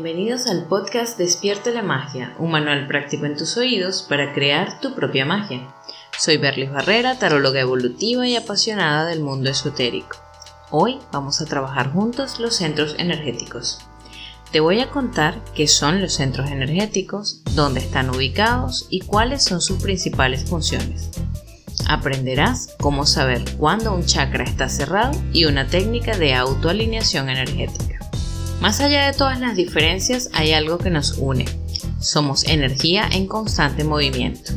Bienvenidos al podcast Despierte la Magia, un manual práctico en tus oídos para crear tu propia magia. Soy Berlis Barrera, taróloga evolutiva y apasionada del mundo esotérico. Hoy vamos a trabajar juntos los centros energéticos. Te voy a contar qué son los centros energéticos, dónde están ubicados y cuáles son sus principales funciones. Aprenderás cómo saber cuándo un chakra está cerrado y una técnica de autoalineación energética. Más allá de todas las diferencias, hay algo que nos une. Somos energía en constante movimiento.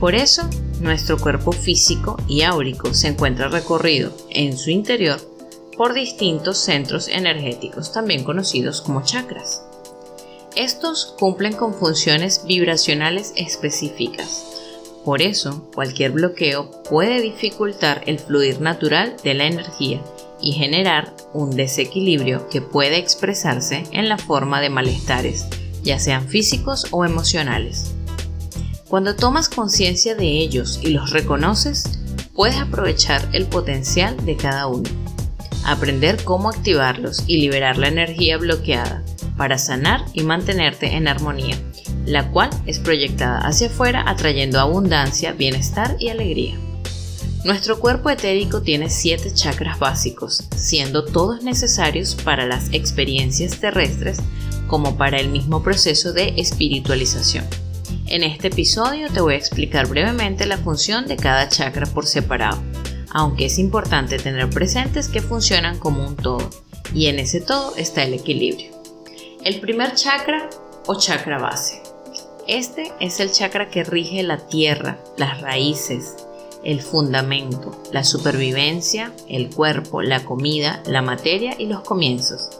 Por eso, nuestro cuerpo físico y áurico se encuentra recorrido en su interior por distintos centros energéticos, también conocidos como chakras. Estos cumplen con funciones vibracionales específicas. Por eso, cualquier bloqueo puede dificultar el fluir natural de la energía y generar un desequilibrio que puede expresarse en la forma de malestares, ya sean físicos o emocionales. Cuando tomas conciencia de ellos y los reconoces, puedes aprovechar el potencial de cada uno, aprender cómo activarlos y liberar la energía bloqueada para sanar y mantenerte en armonía, la cual es proyectada hacia afuera atrayendo abundancia, bienestar y alegría. Nuestro cuerpo etérico tiene siete chakras básicos, siendo todos necesarios para las experiencias terrestres como para el mismo proceso de espiritualización. En este episodio te voy a explicar brevemente la función de cada chakra por separado, aunque es importante tener presentes que funcionan como un todo, y en ese todo está el equilibrio. El primer chakra o chakra base. Este es el chakra que rige la tierra, las raíces, el fundamento, la supervivencia, el cuerpo, la comida, la materia y los comienzos.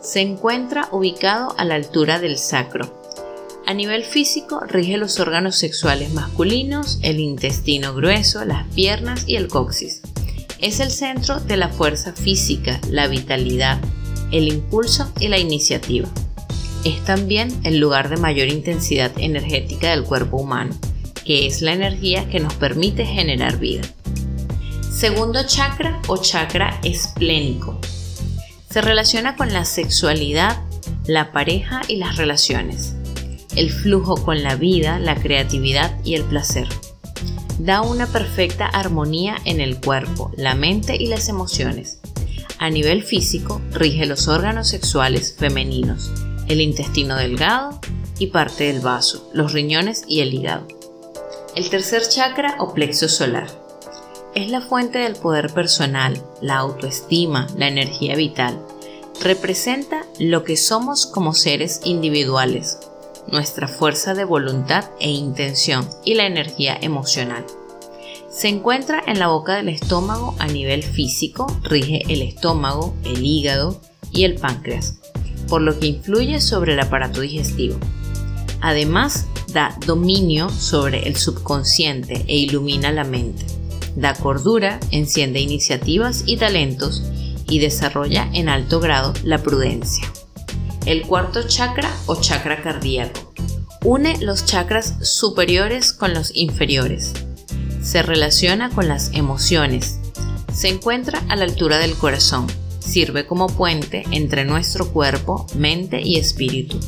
Se encuentra ubicado a la altura del sacro. A nivel físico rige los órganos sexuales masculinos, el intestino grueso, las piernas y el coxis. Es el centro de la fuerza física, la vitalidad, el impulso y la iniciativa. Es también el lugar de mayor intensidad energética del cuerpo humano que es la energía que nos permite generar vida. Segundo chakra o chakra esplénico. Se relaciona con la sexualidad, la pareja y las relaciones, el flujo con la vida, la creatividad y el placer. Da una perfecta armonía en el cuerpo, la mente y las emociones. A nivel físico, rige los órganos sexuales femeninos, el intestino delgado y parte del vaso, los riñones y el hígado. El tercer chakra o plexo solar es la fuente del poder personal, la autoestima, la energía vital. Representa lo que somos como seres individuales, nuestra fuerza de voluntad e intención y la energía emocional. Se encuentra en la boca del estómago a nivel físico, rige el estómago, el hígado y el páncreas, por lo que influye sobre el aparato digestivo. Además, da dominio sobre el subconsciente e ilumina la mente. Da cordura, enciende iniciativas y talentos y desarrolla en alto grado la prudencia. El cuarto chakra o chakra cardíaco une los chakras superiores con los inferiores. Se relaciona con las emociones. Se encuentra a la altura del corazón. Sirve como puente entre nuestro cuerpo, mente y espíritu.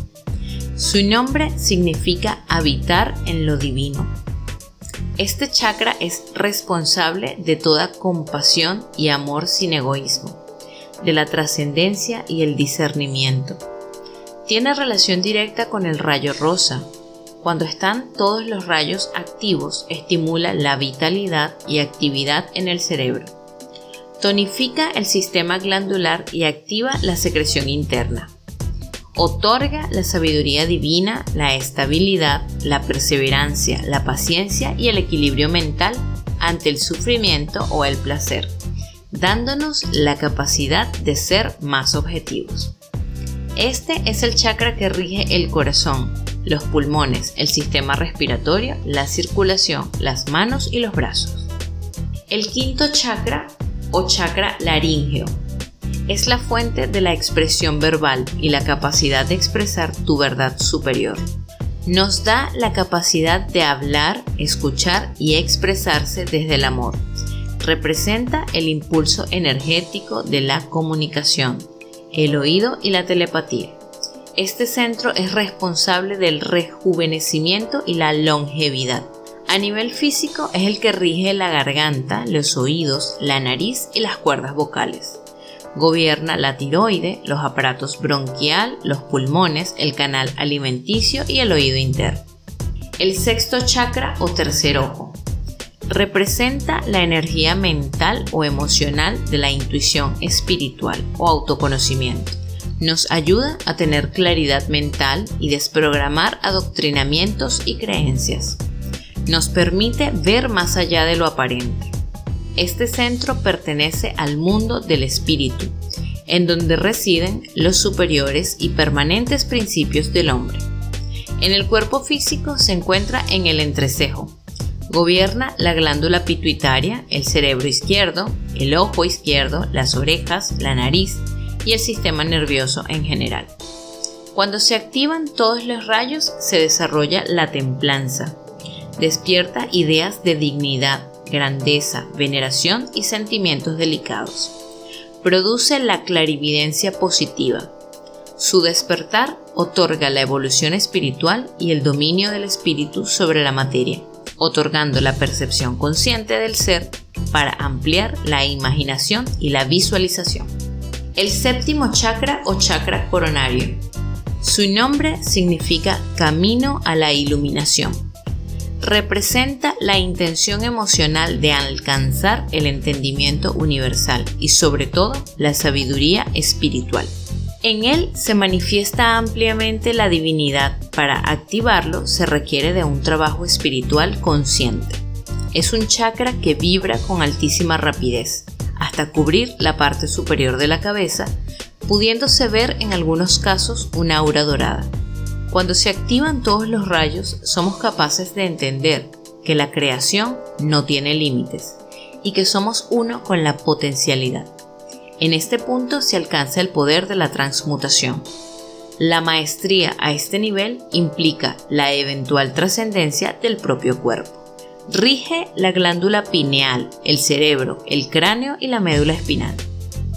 Su nombre significa habitar en lo divino. Este chakra es responsable de toda compasión y amor sin egoísmo, de la trascendencia y el discernimiento. Tiene relación directa con el rayo rosa. Cuando están todos los rayos activos, estimula la vitalidad y actividad en el cerebro. Tonifica el sistema glandular y activa la secreción interna otorga la sabiduría divina, la estabilidad, la perseverancia, la paciencia y el equilibrio mental ante el sufrimiento o el placer, dándonos la capacidad de ser más objetivos. Este es el chakra que rige el corazón, los pulmones, el sistema respiratorio, la circulación, las manos y los brazos. El quinto chakra o chakra laríngeo es la fuente de la expresión verbal y la capacidad de expresar tu verdad superior. Nos da la capacidad de hablar, escuchar y expresarse desde el amor. Representa el impulso energético de la comunicación, el oído y la telepatía. Este centro es responsable del rejuvenecimiento y la longevidad. A nivel físico es el que rige la garganta, los oídos, la nariz y las cuerdas vocales. Gobierna la tiroide, los aparatos bronquial, los pulmones, el canal alimenticio y el oído interno. El sexto chakra o tercer ojo representa la energía mental o emocional de la intuición espiritual o autoconocimiento. Nos ayuda a tener claridad mental y desprogramar adoctrinamientos y creencias nos permite ver más allá de lo aparente. Este centro pertenece al mundo del espíritu, en donde residen los superiores y permanentes principios del hombre. En el cuerpo físico se encuentra en el entrecejo. Gobierna la glándula pituitaria, el cerebro izquierdo, el ojo izquierdo, las orejas, la nariz y el sistema nervioso en general. Cuando se activan todos los rayos se desarrolla la templanza, despierta ideas de dignidad, grandeza, veneración y sentimientos delicados. Produce la clarividencia positiva. Su despertar otorga la evolución espiritual y el dominio del espíritu sobre la materia, otorgando la percepción consciente del ser para ampliar la imaginación y la visualización. El séptimo chakra o chakra coronario. Su nombre significa camino a la iluminación representa la intención emocional de alcanzar el entendimiento universal y sobre todo la sabiduría espiritual. En él se manifiesta ampliamente la divinidad. Para activarlo se requiere de un trabajo espiritual consciente. Es un chakra que vibra con altísima rapidez, hasta cubrir la parte superior de la cabeza, pudiéndose ver en algunos casos una aura dorada. Cuando se activan todos los rayos, somos capaces de entender que la creación no tiene límites y que somos uno con la potencialidad. En este punto se alcanza el poder de la transmutación. La maestría a este nivel implica la eventual trascendencia del propio cuerpo. Rige la glándula pineal, el cerebro, el cráneo y la médula espinal.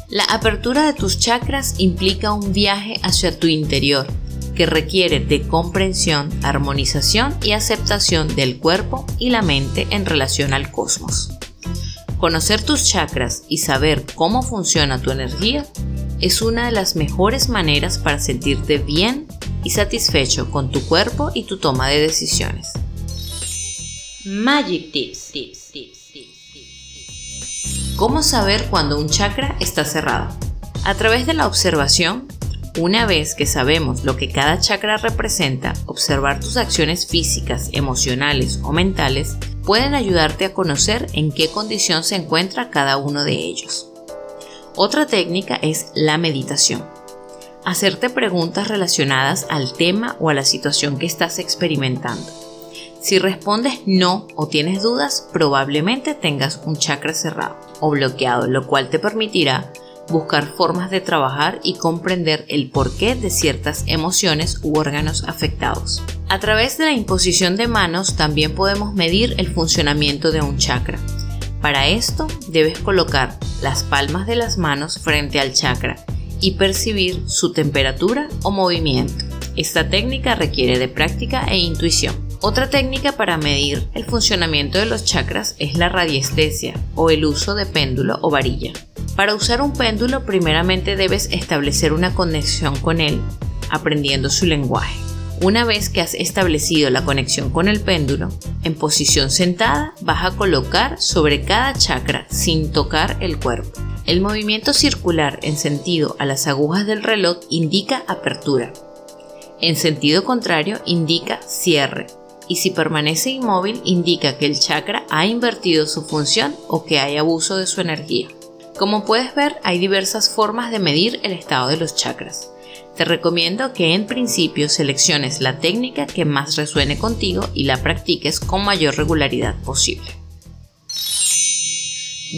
La apertura de tus chakras implica un viaje hacia tu interior, que requiere de comprensión, armonización y aceptación del cuerpo y la mente en relación al cosmos. Conocer tus chakras y saber cómo funciona tu energía es una de las mejores maneras para sentirte bien y satisfecho con tu cuerpo y tu toma de decisiones. Magic Tips. tips, tips, ¿Cómo saber cuando un chakra está cerrado? A través de la observación una vez que sabemos lo que cada chakra representa, observar tus acciones físicas, emocionales o mentales pueden ayudarte a conocer en qué condición se encuentra cada uno de ellos. Otra técnica es la meditación. Hacerte preguntas relacionadas al tema o a la situación que estás experimentando. Si respondes no o tienes dudas, probablemente tengas un chakra cerrado o bloqueado, lo cual te permitirá buscar formas de trabajar y comprender el porqué de ciertas emociones u órganos afectados. A través de la imposición de manos también podemos medir el funcionamiento de un chakra. Para esto debes colocar las palmas de las manos frente al chakra y percibir su temperatura o movimiento. Esta técnica requiere de práctica e intuición. Otra técnica para medir el funcionamiento de los chakras es la radiestesia o el uso de péndulo o varilla. Para usar un péndulo primeramente debes establecer una conexión con él, aprendiendo su lenguaje. Una vez que has establecido la conexión con el péndulo, en posición sentada vas a colocar sobre cada chakra sin tocar el cuerpo. El movimiento circular en sentido a las agujas del reloj indica apertura. En sentido contrario indica cierre. Y si permanece inmóvil indica que el chakra ha invertido su función o que hay abuso de su energía. Como puedes ver, hay diversas formas de medir el estado de los chakras. Te recomiendo que en principio selecciones la técnica que más resuene contigo y la practiques con mayor regularidad posible.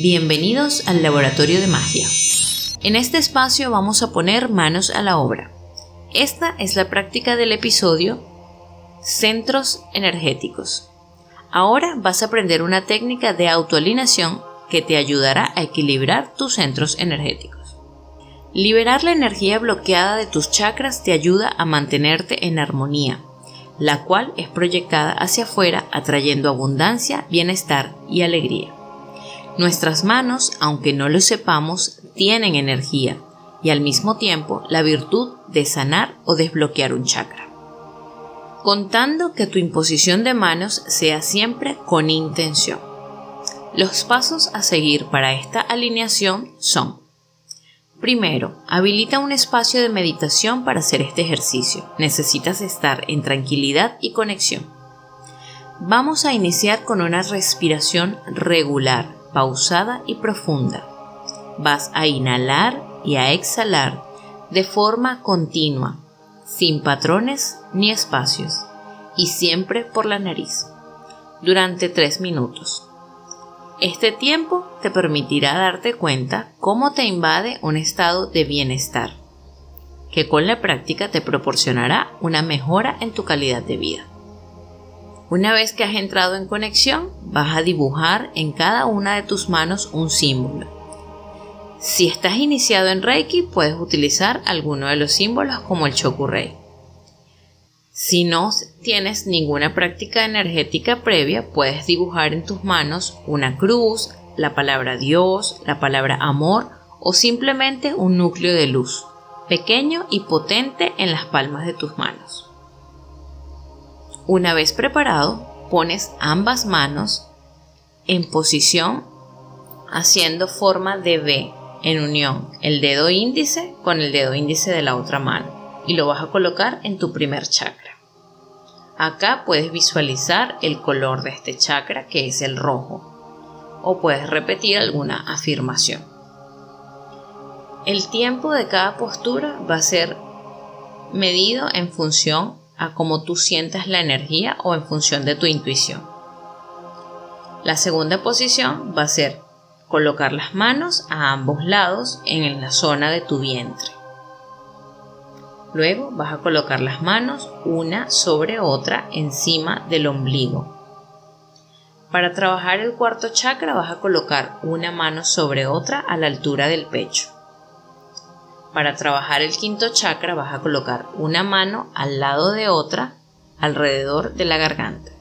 Bienvenidos al Laboratorio de Magia. En este espacio vamos a poner manos a la obra. Esta es la práctica del episodio Centros Energéticos. Ahora vas a aprender una técnica de autoalineación que te ayudará a equilibrar tus centros energéticos. Liberar la energía bloqueada de tus chakras te ayuda a mantenerte en armonía, la cual es proyectada hacia afuera atrayendo abundancia, bienestar y alegría. Nuestras manos, aunque no lo sepamos, tienen energía y al mismo tiempo la virtud de sanar o desbloquear un chakra. Contando que tu imposición de manos sea siempre con intención. Los pasos a seguir para esta alineación son Primero, habilita un espacio de meditación para hacer este ejercicio. Necesitas estar en tranquilidad y conexión. Vamos a iniciar con una respiración regular, pausada y profunda. Vas a inhalar y a exhalar de forma continua, sin patrones ni espacios, y siempre por la nariz, durante tres minutos. Este tiempo te permitirá darte cuenta cómo te invade un estado de bienestar, que con la práctica te proporcionará una mejora en tu calidad de vida. Una vez que has entrado en conexión, vas a dibujar en cada una de tus manos un símbolo. Si estás iniciado en Reiki, puedes utilizar alguno de los símbolos como el Chokurei. Si no tienes ninguna práctica energética previa, puedes dibujar en tus manos una cruz, la palabra Dios, la palabra amor o simplemente un núcleo de luz, pequeño y potente en las palmas de tus manos. Una vez preparado, pones ambas manos en posición haciendo forma de V en unión el dedo índice con el dedo índice de la otra mano y lo vas a colocar en tu primer chakra. Acá puedes visualizar el color de este chakra que es el rojo o puedes repetir alguna afirmación. El tiempo de cada postura va a ser medido en función a cómo tú sientas la energía o en función de tu intuición. La segunda posición va a ser colocar las manos a ambos lados en la zona de tu vientre. Luego vas a colocar las manos una sobre otra encima del ombligo. Para trabajar el cuarto chakra vas a colocar una mano sobre otra a la altura del pecho. Para trabajar el quinto chakra vas a colocar una mano al lado de otra alrededor de la garganta.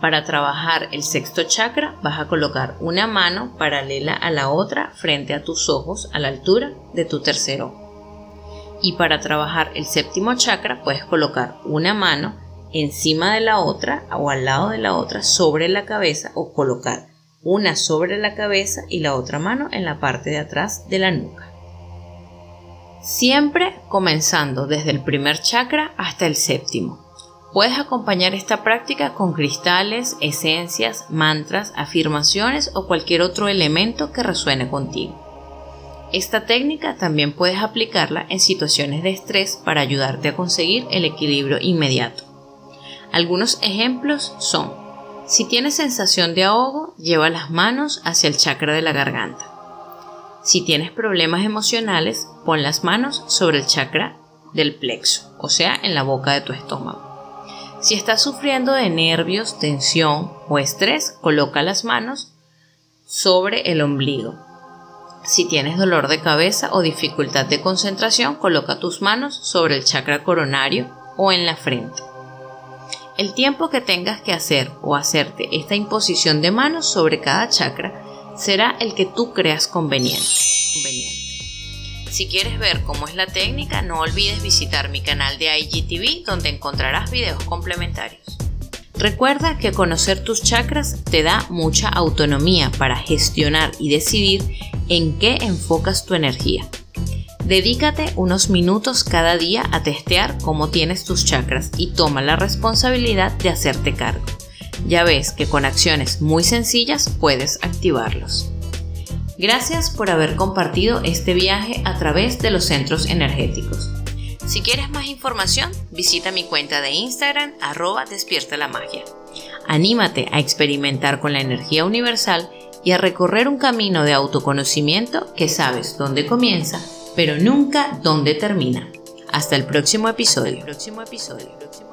Para trabajar el sexto chakra vas a colocar una mano paralela a la otra frente a tus ojos a la altura de tu tercer ojo. Y para trabajar el séptimo chakra puedes colocar una mano encima de la otra o al lado de la otra sobre la cabeza o colocar una sobre la cabeza y la otra mano en la parte de atrás de la nuca. Siempre comenzando desde el primer chakra hasta el séptimo. Puedes acompañar esta práctica con cristales, esencias, mantras, afirmaciones o cualquier otro elemento que resuene contigo. Esta técnica también puedes aplicarla en situaciones de estrés para ayudarte a conseguir el equilibrio inmediato. Algunos ejemplos son, si tienes sensación de ahogo, lleva las manos hacia el chakra de la garganta. Si tienes problemas emocionales, pon las manos sobre el chakra del plexo, o sea, en la boca de tu estómago. Si estás sufriendo de nervios, tensión o estrés, coloca las manos sobre el ombligo, si tienes dolor de cabeza o dificultad de concentración, coloca tus manos sobre el chakra coronario o en la frente. El tiempo que tengas que hacer o hacerte esta imposición de manos sobre cada chakra será el que tú creas conveniente. Si quieres ver cómo es la técnica, no olvides visitar mi canal de IGTV donde encontrarás videos complementarios. Recuerda que conocer tus chakras te da mucha autonomía para gestionar y decidir en qué enfocas tu energía. Dedícate unos minutos cada día a testear cómo tienes tus chakras y toma la responsabilidad de hacerte cargo. Ya ves que con acciones muy sencillas puedes activarlos. Gracias por haber compartido este viaje a través de los centros energéticos. Si quieres más información, visita mi cuenta de Instagram arroba despierta la magia. Anímate a experimentar con la energía universal y a recorrer un camino de autoconocimiento que sabes dónde comienza, pero nunca dónde termina. Hasta el próximo episodio. episodio. próximo episodio.